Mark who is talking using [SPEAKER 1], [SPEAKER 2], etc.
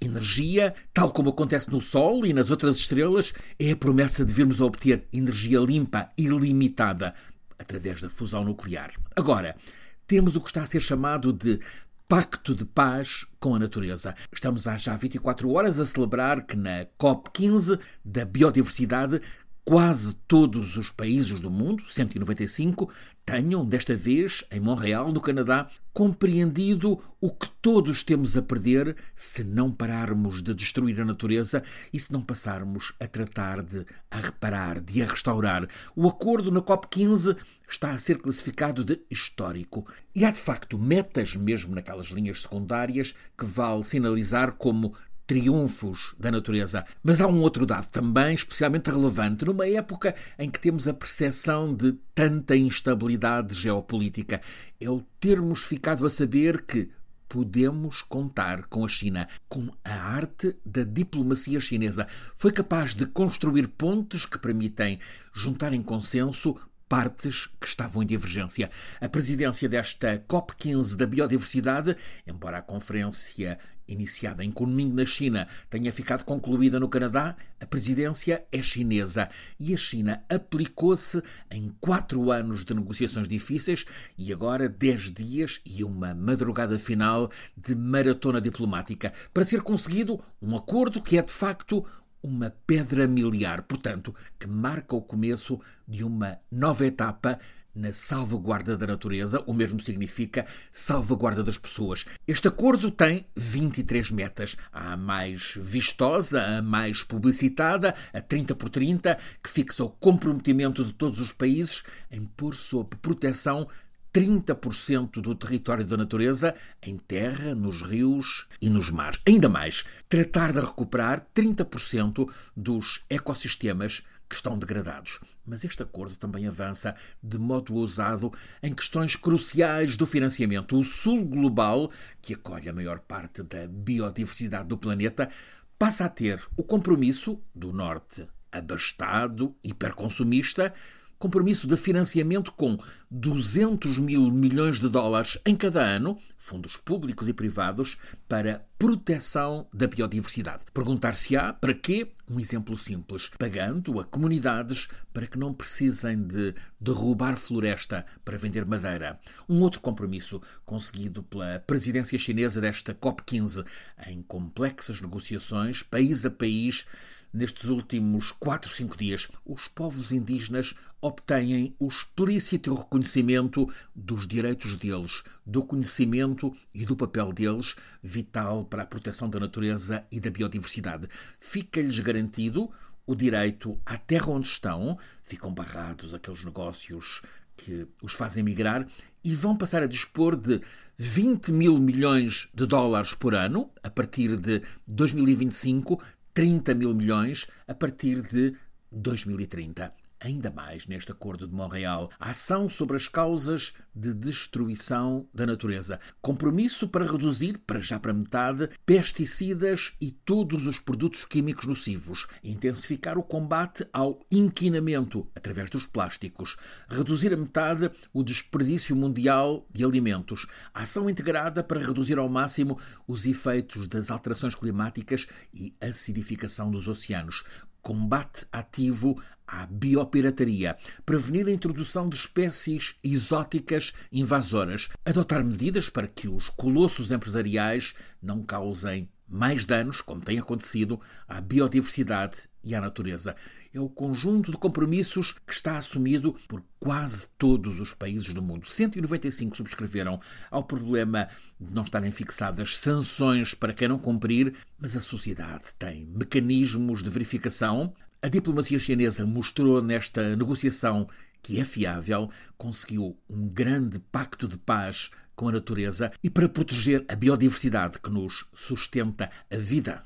[SPEAKER 1] energia, tal como acontece no Sol e nas outras estrelas, é a promessa de virmos a obter energia limpa e limitada através da fusão nuclear. Agora, temos o que está a ser chamado de pacto de paz com a natureza. Estamos há já 24 horas a celebrar que na COP15 da biodiversidade quase todos os países do mundo, 195, tenham, desta vez, em Montreal, no Canadá, compreendido o que todos temos a perder se não pararmos de destruir a natureza e se não passarmos a tratar de a reparar, de a restaurar. O acordo na COP15 está a ser classificado de histórico. E há, de facto, metas, mesmo naquelas linhas secundárias, que vale sinalizar como triunfos da natureza. Mas há um outro dado também especialmente relevante numa época em que temos a percepção de tanta instabilidade geopolítica. É o termos ficado a saber que podemos contar com a China, com a arte da diplomacia chinesa. Foi capaz de construir pontes que permitem juntar em consenso partes que estavam em divergência. A presidência desta COP15 da biodiversidade, embora a conferência iniciada em Kunming, na China, tenha ficado concluída no Canadá, a presidência é chinesa. E a China aplicou-se em quatro anos de negociações difíceis e agora dez dias e uma madrugada final de maratona diplomática para ser conseguido um acordo que é de facto uma pedra miliar, portanto, que marca o começo de uma nova etapa na salvaguarda da natureza, o mesmo significa salvaguarda das pessoas. Este acordo tem 23 metas. A mais vistosa, a mais publicitada, a 30 por 30, que fixa o comprometimento de todos os países em pôr sob proteção 30% do território da natureza em terra, nos rios e nos mares. Ainda mais, tratar de recuperar 30% dos ecossistemas que estão degradados. Mas este acordo também avança de modo ousado em questões cruciais do financiamento. O Sul Global, que acolhe a maior parte da biodiversidade do planeta, passa a ter o compromisso do Norte abastado, hiperconsumista, compromisso de financiamento com 200 mil milhões de dólares em cada ano, fundos públicos e privados, para proteção da biodiversidade. Perguntar-se-á para quê? Um exemplo simples: pagando a comunidades para que não precisem de derrubar floresta para vender madeira. Um outro compromisso conseguido pela presidência chinesa desta COP15 em complexas negociações, país a país Nestes últimos 4, 5 dias, os povos indígenas obtêm o explícito reconhecimento dos direitos deles, do conhecimento e do papel deles, vital para a proteção da natureza e da biodiversidade. Fica-lhes garantido o direito à terra onde estão, ficam barrados aqueles negócios que os fazem migrar e vão passar a dispor de 20 mil milhões de dólares por ano, a partir de 2025, 30 mil milhões a partir de 2030 ainda mais neste Acordo de Montreal, ação sobre as causas de destruição da natureza. Compromisso para reduzir, para já para metade, pesticidas e todos os produtos químicos nocivos. Intensificar o combate ao inquinamento através dos plásticos. Reduzir a metade o desperdício mundial de alimentos. Ação integrada para reduzir ao máximo os efeitos das alterações climáticas e acidificação dos oceanos combate ativo à biopirataria, prevenir a introdução de espécies exóticas invasoras, adotar medidas para que os colossos empresariais não causem mais danos, como tem acontecido, à biodiversidade e à natureza. É o conjunto de compromissos que está assumido por quase todos os países do mundo. 195 subscreveram ao problema de não estarem fixadas sanções para quem não cumprir, mas a sociedade tem mecanismos de verificação. A diplomacia chinesa mostrou nesta negociação que é fiável, conseguiu um grande pacto de paz com a natureza e para proteger a biodiversidade que nos sustenta a vida